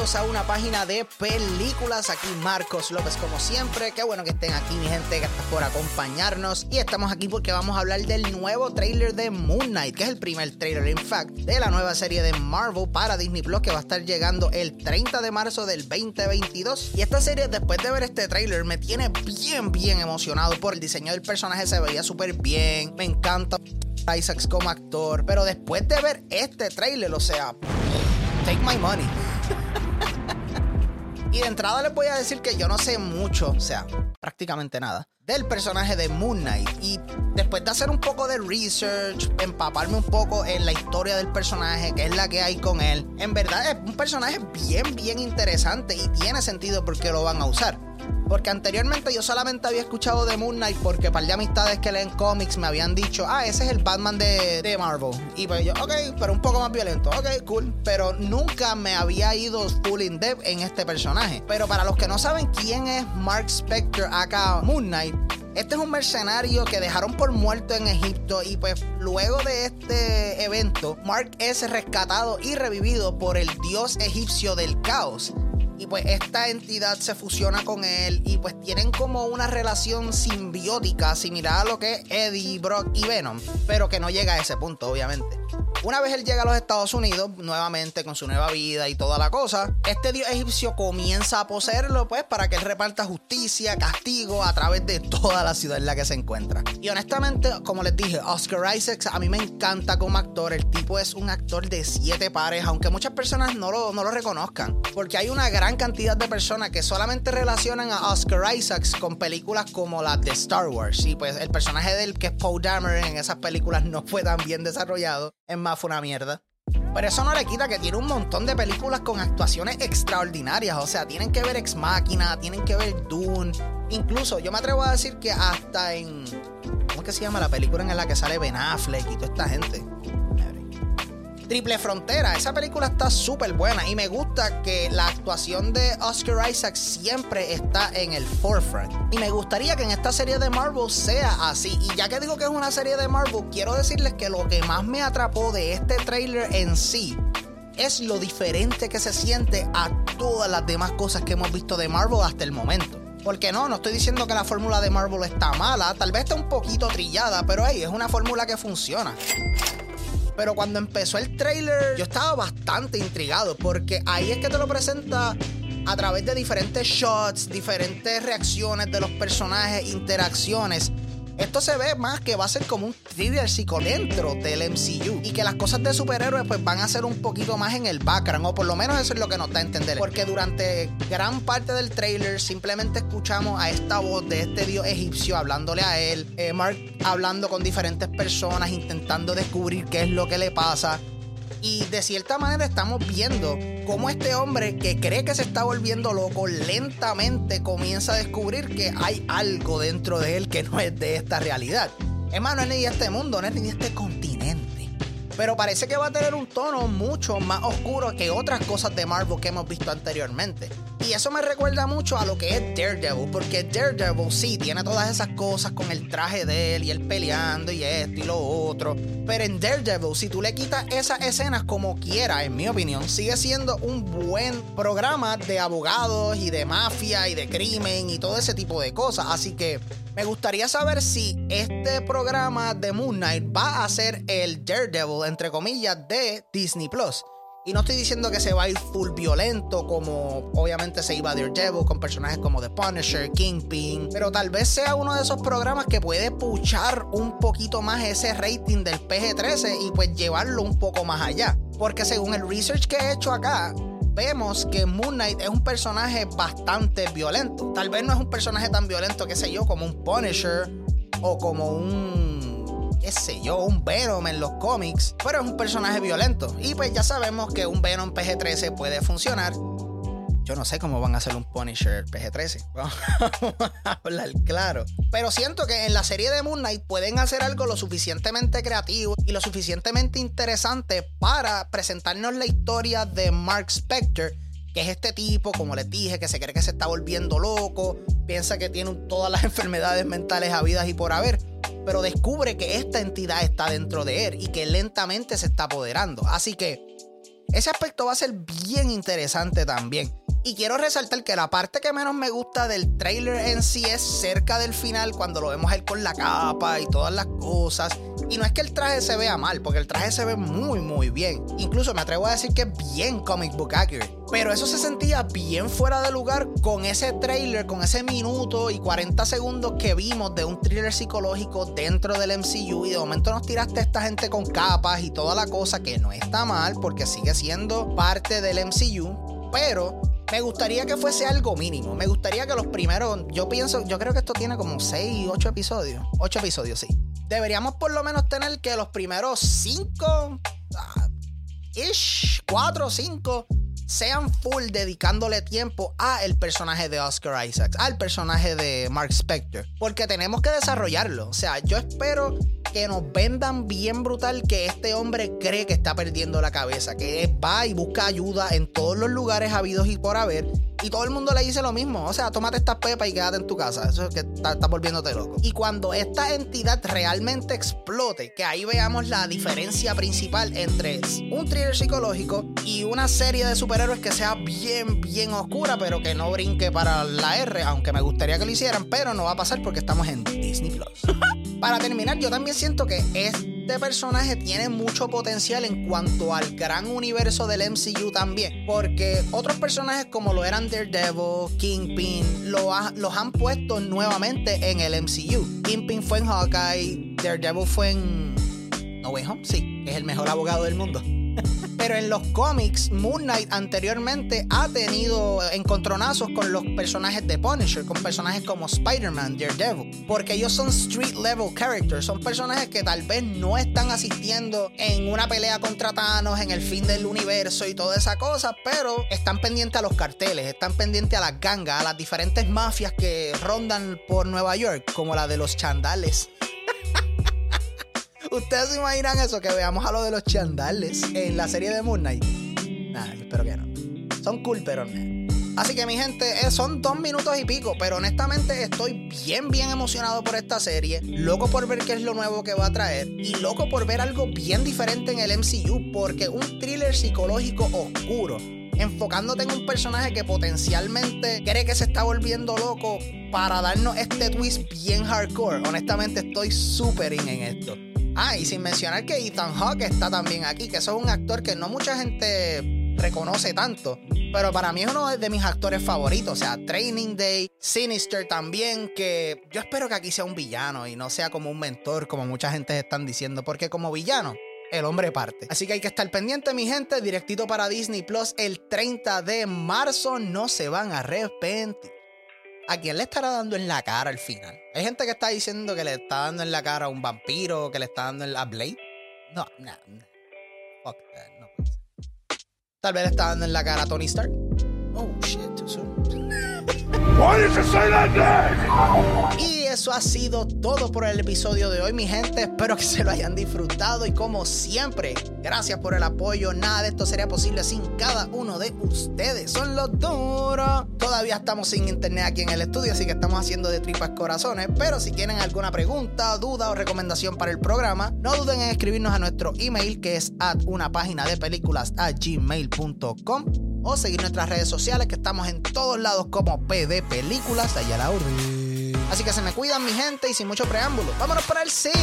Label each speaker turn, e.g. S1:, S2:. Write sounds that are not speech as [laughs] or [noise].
S1: a una página de películas. Aquí Marcos López como siempre. Qué bueno que estén aquí mi gente, gracias por acompañarnos. Y estamos aquí porque vamos a hablar del nuevo trailer de Moon Knight, que es el primer trailer, in fact, de la nueva serie de Marvel para Disney Plus que va a estar llegando el 30 de marzo del 2022. Y esta serie, después de ver este trailer, me tiene bien, bien emocionado por el diseño del personaje, se veía súper bien. Me encanta Isaacs como actor, pero después de ver este trailer, o sea, take my money. [laughs] y de entrada les voy a decir que yo no sé mucho, o sea, prácticamente nada, del personaje de Moon Knight. Y después de hacer un poco de research, empaparme un poco en la historia del personaje, que es la que hay con él, en verdad es un personaje bien, bien interesante y tiene sentido porque lo van a usar. Porque anteriormente yo solamente había escuchado de Moon Knight porque par de amistades que leen cómics me habían dicho, ah, ese es el Batman de, de Marvel. Y pues yo, ok, pero un poco más violento, ok, cool. Pero nunca me había ido full in depth en este personaje. Pero para los que no saben quién es Mark Spector acá, Moon Knight, este es un mercenario que dejaron por muerto en Egipto y pues luego de este evento, Mark es rescatado y revivido por el dios egipcio del caos y pues esta entidad se fusiona con él y pues tienen como una relación simbiótica similar a lo que es Eddie, Brock y Venom, pero que no llega a ese punto obviamente. Una vez él llega a los Estados Unidos, nuevamente con su nueva vida y toda la cosa, este dios egipcio comienza a poseerlo, pues, para que él reparta justicia, castigo a través de toda la ciudad en la que se encuentra. Y honestamente, como les dije, Oscar Isaacs a mí me encanta como actor. El tipo es un actor de siete pares, aunque muchas personas no lo, no lo reconozcan, porque hay una gran cantidad de personas que solamente relacionan a Oscar Isaacs con películas como las de Star Wars. Y pues el personaje del que es Poe Dameron en esas películas no fue tan bien desarrollado. Es más, fue una mierda. Pero eso no le quita que tiene un montón de películas con actuaciones extraordinarias. O sea, tienen que ver Ex Máquina, tienen que ver Dune. Incluso yo me atrevo a decir que hasta en. ¿Cómo es que se llama la película en la que sale Ben Affleck y toda esta gente? Triple Frontera. Esa película está súper buena y me gusta que la actuación de Oscar Isaac siempre está en el forefront. Y me gustaría que en esta serie de Marvel sea así. Y ya que digo que es una serie de Marvel, quiero decirles que lo que más me atrapó de este trailer en sí es lo diferente que se siente a todas las demás cosas que hemos visto de Marvel hasta el momento. Porque no, no estoy diciendo que la fórmula de Marvel está mala, tal vez está un poquito trillada, pero hey, es una fórmula que funciona. Pero cuando empezó el trailer, yo estaba bastante intrigado porque ahí es que te lo presenta a través de diferentes shots, diferentes reacciones de los personajes, interacciones. Esto se ve más que va a ser como un thriller psico dentro del MCU. Y que las cosas de superhéroes pues van a ser un poquito más en el background. O por lo menos eso es lo que nos da a entender. Porque durante gran parte del trailer simplemente escuchamos a esta voz de este dios egipcio hablándole a él. Eh, Mark hablando con diferentes personas, intentando descubrir qué es lo que le pasa. Y de cierta manera estamos viendo cómo este hombre que cree que se está volviendo loco lentamente comienza a descubrir que hay algo dentro de él que no es de esta realidad. Más, no es ni de este mundo, no es ni de este continente. Pero parece que va a tener un tono mucho más oscuro que otras cosas de Marvel que hemos visto anteriormente. Y eso me recuerda mucho a lo que es Daredevil, porque Daredevil sí tiene todas esas cosas con el traje de él y él peleando y esto y lo otro. Pero en Daredevil, si tú le quitas esas escenas como quiera, en mi opinión, sigue siendo un buen programa de abogados y de mafia y de crimen y todo ese tipo de cosas. Así que me gustaría saber si este programa de Moon Knight va a ser el Daredevil, entre comillas, de Disney Plus. Y no estoy diciendo que se va a ir full violento como obviamente se iba Daredevil con personajes como The Punisher, Kingpin, pero tal vez sea uno de esos programas que puede puchar un poquito más ese rating del PG-13 y pues llevarlo un poco más allá. Porque según el research que he hecho acá, vemos que Moon Knight es un personaje bastante violento. Tal vez no es un personaje tan violento, que sé yo, como un Punisher o como un qué sé yo, un Venom en los cómics, pero es un personaje violento. Y pues ya sabemos que un Venom PG-13 puede funcionar. Yo no sé cómo van a hacer un Punisher PG-13. [laughs] Vamos a hablar claro. Pero siento que en la serie de Moon Knight pueden hacer algo lo suficientemente creativo y lo suficientemente interesante para presentarnos la historia de Mark Spector que es este tipo, como les dije, que se cree que se está volviendo loco, piensa que tiene todas las [laughs] enfermedades mentales habidas y por haber, pero descubre que esta entidad está dentro de él y que lentamente se está apoderando. Así que ese aspecto va a ser bien interesante también. Y quiero resaltar que la parte que menos me gusta del trailer en sí es cerca del final, cuando lo vemos él con la capa y todas las cosas. Y no es que el traje se vea mal, porque el traje se ve muy, muy bien. Incluso me atrevo a decir que es bien comic book accurate. Pero eso se sentía bien fuera de lugar con ese trailer, con ese minuto y 40 segundos que vimos de un thriller psicológico dentro del MCU. Y de momento nos tiraste a esta gente con capas y toda la cosa, que no está mal, porque sigue siendo parte del MCU. Pero me gustaría que fuese algo mínimo. Me gustaría que los primeros, yo pienso, yo creo que esto tiene como 6, 8 episodios. 8 episodios, sí. Deberíamos por lo menos tener que los primeros 5, ah, ish, 4 o 5 sean full dedicándole tiempo a el personaje de Oscar Isaacs, al personaje de Mark Spector, porque tenemos que desarrollarlo. O sea, yo espero que nos vendan bien brutal que este hombre cree que está perdiendo la cabeza, que va y busca ayuda en todos los lugares habidos y por haber y todo el mundo le dice lo mismo. O sea, tómate estas pepas y quédate en tu casa. Eso es que está, volviéndote loco. Y cuando esta entidad realmente explote, que ahí veamos la diferencia principal entre un thriller psicológico y una serie de superhéroes que sea bien, bien oscura, pero que no brinque para la R, aunque me gustaría que lo hicieran, pero no va a pasar porque estamos en Disney Plus. [laughs] para terminar, yo también siento que es este personaje tiene mucho potencial en cuanto al gran universo del MCU también. Porque otros personajes como lo eran Daredevil, Kingpin, lo los han puesto nuevamente en el MCU. Kingpin fue en Hawkeye, Daredevil fue en No Way Home, sí, es el mejor abogado del mundo. Pero en los cómics, Moon Knight anteriormente ha tenido encontronazos con los personajes de Punisher, con personajes como Spider-Man, Daredevil, porque ellos son street level characters, son personajes que tal vez no están asistiendo en una pelea contra Thanos, en el fin del universo y toda esa cosa, pero están pendientes a los carteles, están pendientes a las gangas, a las diferentes mafias que rondan por Nueva York, como la de los chandales. ¿Ustedes se imaginan eso? Que veamos a lo de los chandales en la serie de Moon Knight. Nah, espero que no. Son cool, pero no. Así que mi gente, eh, son dos minutos y pico, pero honestamente estoy bien, bien emocionado por esta serie, loco por ver qué es lo nuevo que va a traer y loco por ver algo bien diferente en el MCU, porque un thriller psicológico oscuro, enfocándote en un personaje que potencialmente cree que se está volviendo loco para darnos este twist bien hardcore. Honestamente estoy súper in en esto. Ah, y sin mencionar que Ethan Hawke está también aquí, que eso es un actor que no mucha gente reconoce tanto. Pero para mí es uno de mis actores favoritos. O sea, Training Day, Sinister también, que yo espero que aquí sea un villano y no sea como un mentor, como mucha gente están diciendo. Porque como villano, el hombre parte. Así que hay que estar pendiente, mi gente. Directito para Disney Plus el 30 de marzo. No se van a arrepentir. ¿A quién le estará dando en la cara al final? Hay gente que está diciendo que le está dando en la cara a un vampiro, que le está dando en la Blade. No, no, no. Fuck that, no. Tal vez le está dando en la cara a Tony Stark. Name? eso ha sido todo por el episodio de hoy, mi gente. Espero que se lo hayan disfrutado y como siempre, gracias por el apoyo. Nada de esto sería posible sin cada uno de ustedes. Son los duros. Todavía estamos sin internet aquí en el estudio, así que estamos haciendo de tripas corazones. Pero si tienen alguna pregunta, duda o recomendación para el programa, no duden en escribirnos a nuestro email que es at una página de películas a gmail.com o seguir nuestras redes sociales que estamos en todos lados como PD Películas. Allá la orden. Así que se me cuidan mi gente y sin mucho preámbulo. Vámonos para el cine.